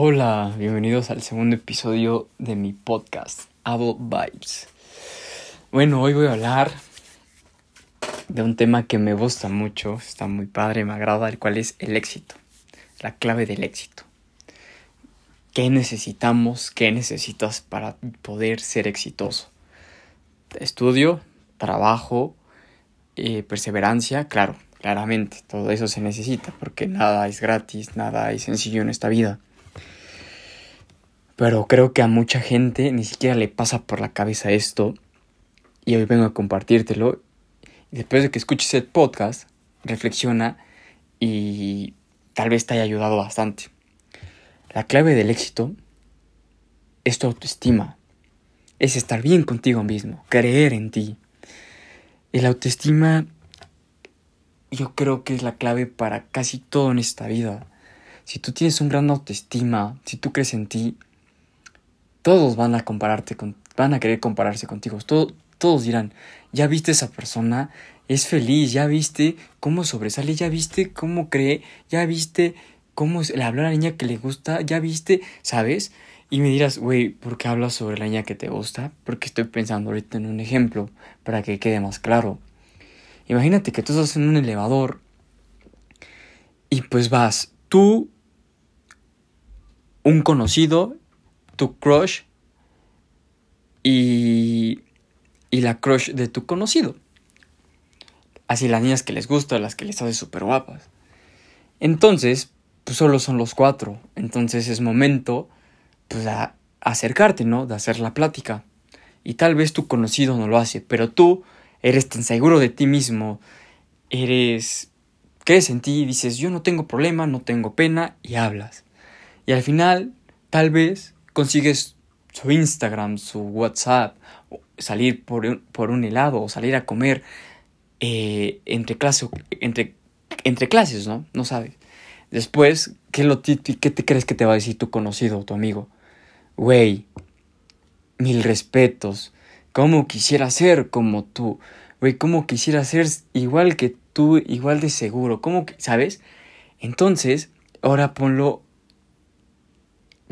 Hola, bienvenidos al segundo episodio de mi podcast, Abo Vibes. Bueno, hoy voy a hablar de un tema que me gusta mucho, está muy padre, me agrada, el cual es el éxito, la clave del éxito. ¿Qué necesitamos? ¿Qué necesitas para poder ser exitoso? Estudio, trabajo, eh, perseverancia, claro, claramente, todo eso se necesita porque nada es gratis, nada es sencillo en esta vida. Pero creo que a mucha gente ni siquiera le pasa por la cabeza esto y hoy vengo a compartírtelo. Después de que escuches el podcast, reflexiona y tal vez te haya ayudado bastante. La clave del éxito es tu autoestima, es estar bien contigo mismo, creer en ti. El autoestima yo creo que es la clave para casi todo en esta vida. Si tú tienes un gran autoestima, si tú crees en ti, todos van a compararte con, van a querer compararse contigo. todos dirán, ya viste esa persona, es feliz, ya viste cómo sobresale, ya viste cómo cree, ya viste cómo le habla a la niña que le gusta, ya viste, ¿sabes? Y me dirás, güey, ¿por qué hablas sobre la niña que te gusta? Porque estoy pensando ahorita en un ejemplo para que quede más claro. Imagínate que tú estás en un elevador y pues vas tú, un conocido, tu crush y, y la crush de tu conocido. Así las niñas que les gusta, las que les hace súper guapas. Entonces, pues solo son los cuatro. Entonces es momento, pues, a acercarte, ¿no? De hacer la plática. Y tal vez tu conocido no lo hace, pero tú eres tan seguro de ti mismo, eres, crees en ti y dices, yo no tengo problema, no tengo pena y hablas. Y al final, tal vez consigues su Instagram, su WhatsApp, salir por un, por un helado o salir a comer eh, entre, entre, entre clases, ¿no? No sabes. Después, ¿qué, lo, ¿qué te crees que te va a decir tu conocido o tu amigo? Güey, mil respetos, ¿Cómo quisiera ser como tú? Güey, ¿cómo quisiera ser igual que tú, igual de seguro? ¿Cómo sabes? Entonces, ahora ponlo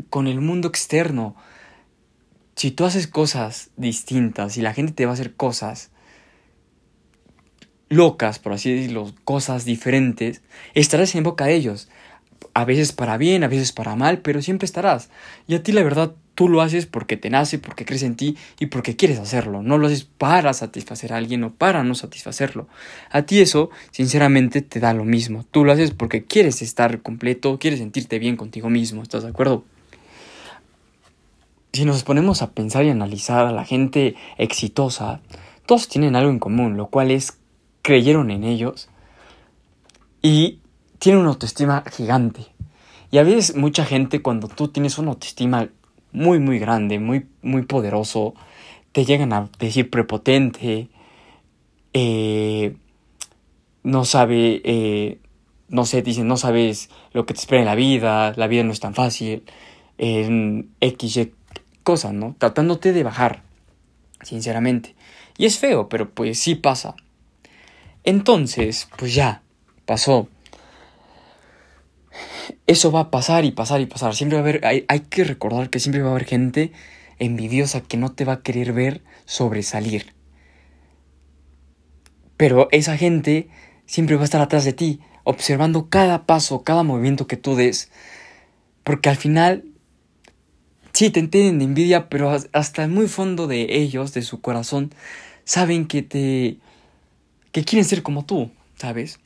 con el mundo externo. Si tú haces cosas distintas y la gente te va a hacer cosas locas, por así decirlo, cosas diferentes, estarás en boca de ellos. A veces para bien, a veces para mal, pero siempre estarás. Y a ti la verdad Tú lo haces porque te nace, porque crees en ti y porque quieres hacerlo. No lo haces para satisfacer a alguien o para no satisfacerlo. A ti eso, sinceramente, te da lo mismo. Tú lo haces porque quieres estar completo, quieres sentirte bien contigo mismo. ¿Estás de acuerdo? Si nos ponemos a pensar y analizar a la gente exitosa, todos tienen algo en común, lo cual es creyeron en ellos y tienen una autoestima gigante. Y a veces mucha gente cuando tú tienes una autoestima muy, muy grande, muy, muy poderoso, te llegan a decir prepotente, eh, no sabe, eh, no sé, dicen, no sabes lo que te espera en la vida, la vida no es tan fácil, en X, y cosas, ¿no? Tratándote de bajar, sinceramente. Y es feo, pero pues sí pasa. Entonces, pues ya, pasó eso va a pasar y pasar y pasar. Siempre va a haber, hay, hay, que recordar que siempre va a haber gente envidiosa que no te va a querer ver sobresalir. Pero esa gente siempre va a estar atrás de ti, observando cada paso, cada movimiento que tú des. Porque al final, sí, te entienden de envidia, pero hasta el muy fondo de ellos, de su corazón, saben que te... que quieren ser como tú, ¿sabes?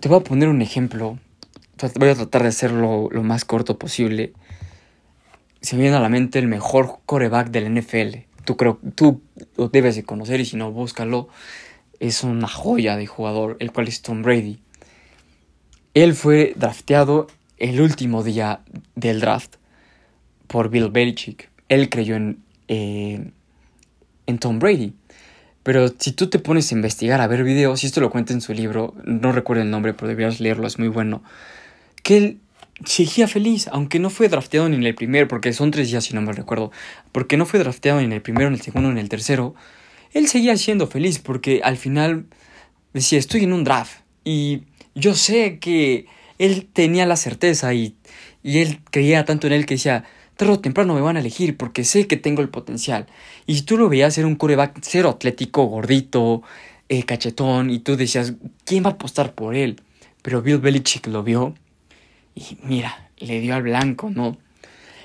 Te voy a poner un ejemplo voy a tratar de hacerlo lo más corto posible. Se me viene a la mente el mejor coreback del NFL. Tú, creo, tú lo debes de conocer y si no, búscalo. Es una joya de jugador, el cual es Tom Brady. Él fue drafteado el último día del draft por Bill Belichick. Él creyó en, eh, en Tom Brady. Pero si tú te pones a investigar, a ver videos, y esto lo cuenta en su libro, no recuerdo el nombre, pero deberías leerlo, es muy bueno que él seguía feliz, aunque no fue drafteado ni en el primero, porque son tres días si no me recuerdo, porque no fue drafteado ni en el primero, en el segundo, ni en el tercero, él seguía siendo feliz porque al final decía, estoy en un draft y yo sé que él tenía la certeza y, y él creía tanto en él que decía, tarde o temprano me van a elegir porque sé que tengo el potencial. Y si tú lo veías, era un coreback cero atlético, gordito, eh, cachetón, y tú decías, ¿quién va a apostar por él? Pero Bill Belichick lo vio y mira, le dio al blanco, ¿no?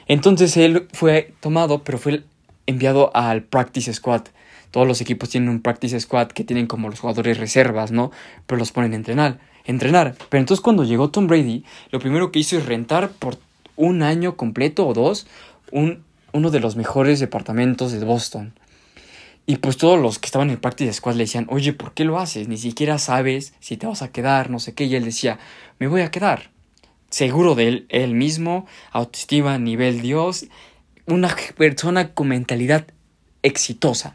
Entonces él fue tomado, pero fue enviado al practice squad. Todos los equipos tienen un practice squad que tienen como los jugadores reservas, ¿no? Pero los ponen a entrenar. Entrenar. Pero entonces cuando llegó Tom Brady, lo primero que hizo es rentar por un año completo o dos un, uno de los mejores departamentos de Boston. Y pues todos los que estaban en el practice squad le decían, oye, ¿por qué lo haces? Ni siquiera sabes si te vas a quedar, no sé qué. Y él decía, me voy a quedar. Seguro de él, él mismo, autoestima, nivel Dios, una persona con mentalidad exitosa.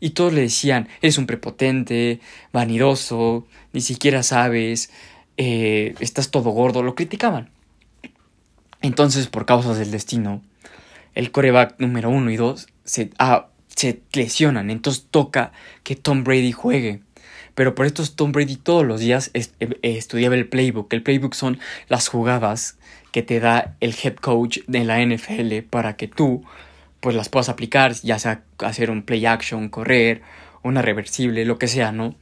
Y todos le decían, eres un prepotente, vanidoso, ni siquiera sabes, eh, estás todo gordo, lo criticaban. Entonces, por causas del destino, el coreback número uno y dos se, ah, se lesionan. Entonces toca que Tom Brady juegue. Pero por esto Tom Brady todos los días eh, estudiaba el playbook. El playbook son las jugadas que te da el head coach de la NFL para que tú pues las puedas aplicar, ya sea hacer un play action, correr, una reversible, lo que sea, ¿no?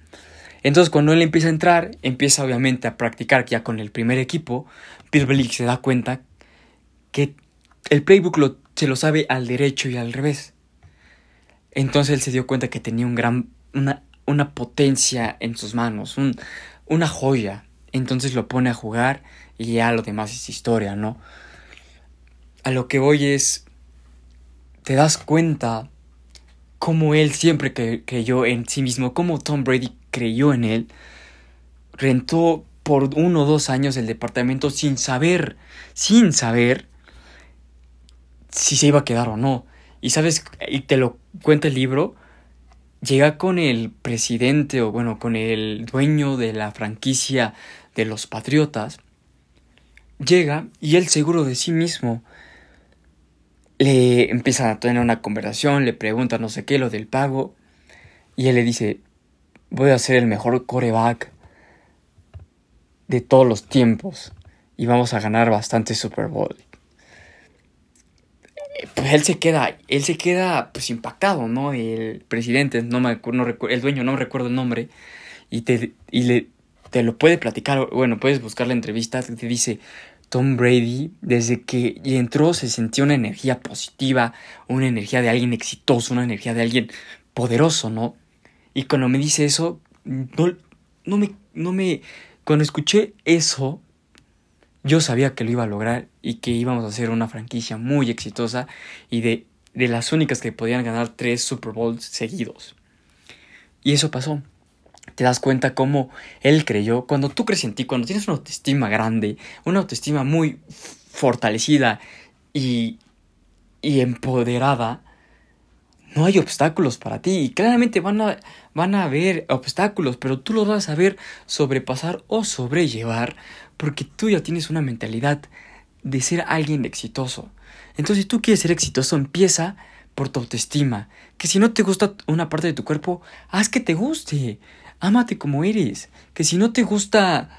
Entonces cuando él empieza a entrar, empieza obviamente a practicar ya con el primer equipo, Bill Belichick se da cuenta que el playbook se lo sabe al derecho y al revés. Entonces él se dio cuenta que tenía un gran, una, una potencia en sus manos, un, una joya. Entonces lo pone a jugar y ya lo demás es historia, ¿no? A lo que voy es, te das cuenta cómo él siempre creyó en sí mismo, cómo Tom Brady creyó en él, rentó por uno o dos años el departamento sin saber, sin saber si se iba a quedar o no. Y sabes, y te lo cuenta el libro, llega con el presidente o bueno, con el dueño de la franquicia de los Patriotas, llega y él seguro de sí mismo le empieza a tener una conversación, le pregunta no sé qué, lo del pago, y él le dice, voy a ser el mejor coreback de todos los tiempos y vamos a ganar bastante Super Bowl pues él se queda, él se queda pues impactado, ¿no? El presidente, no me no el dueño, no recuerdo el nombre, y te, y le, te lo puede platicar, bueno, puedes buscar la entrevista, te dice, Tom Brady, desde que entró se sintió una energía positiva, una energía de alguien exitoso, una energía de alguien poderoso, ¿no? Y cuando me dice eso, no, no me, no me, cuando escuché eso, yo sabía que lo iba a lograr y que íbamos a hacer una franquicia muy exitosa y de, de las únicas que podían ganar tres Super Bowls seguidos. Y eso pasó. Te das cuenta cómo él creyó. Cuando tú crees en ti, cuando tienes una autoestima grande, una autoestima muy fortalecida y, y empoderada, no hay obstáculos para ti. Y claramente van a, van a haber obstáculos, pero tú los vas a saber sobrepasar o sobrellevar porque tú ya tienes una mentalidad de ser alguien exitoso. Entonces, si tú quieres ser exitoso, empieza por tu autoestima. Que si no te gusta una parte de tu cuerpo, haz que te guste. Ámate como eres. Que si no te gusta,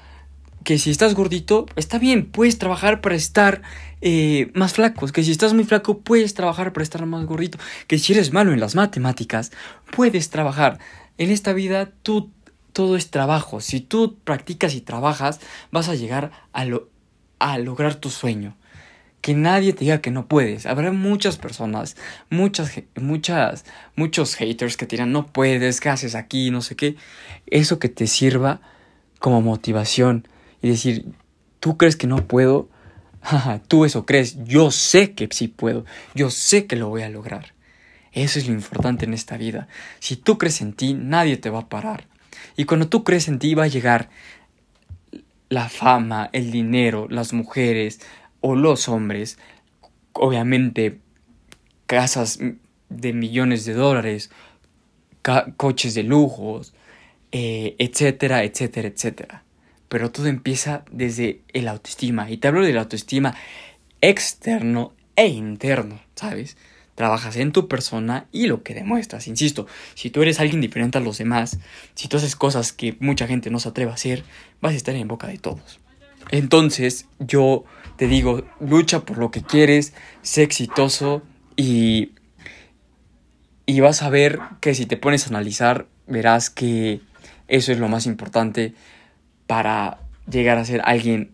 que si estás gordito, está bien, puedes trabajar para estar eh, más flacos. Que si estás muy flaco, puedes trabajar para estar más gordito. Que si eres malo en las matemáticas, puedes trabajar. En esta vida tú todo es trabajo. Si tú practicas y trabajas, vas a llegar a, lo, a lograr tu sueño. Que nadie te diga que no puedes. Habrá muchas personas, muchas, muchas, muchos haters que te dirán, no puedes, ¿qué haces aquí? No sé qué. Eso que te sirva como motivación y decir, tú crees que no puedo, tú eso crees, yo sé que sí puedo, yo sé que lo voy a lograr. Eso es lo importante en esta vida. Si tú crees en ti, nadie te va a parar. Y cuando tú crees en ti va a llegar la fama, el dinero, las mujeres o los hombres, obviamente casas de millones de dólares, coches de lujos, eh, etcétera, etcétera, etcétera. Pero todo empieza desde el autoestima. Y te hablo del autoestima externo e interno, ¿sabes? Trabajas en tu persona y lo que demuestras. Insisto, si tú eres alguien diferente a los demás, si tú haces cosas que mucha gente no se atreve a hacer, vas a estar en boca de todos. Entonces yo te digo, lucha por lo que quieres, sé exitoso y, y vas a ver que si te pones a analizar, verás que eso es lo más importante para llegar a ser alguien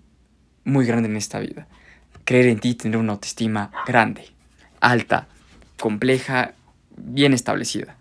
muy grande en esta vida. Creer en ti, tener una autoestima grande, alta, compleja, bien establecida.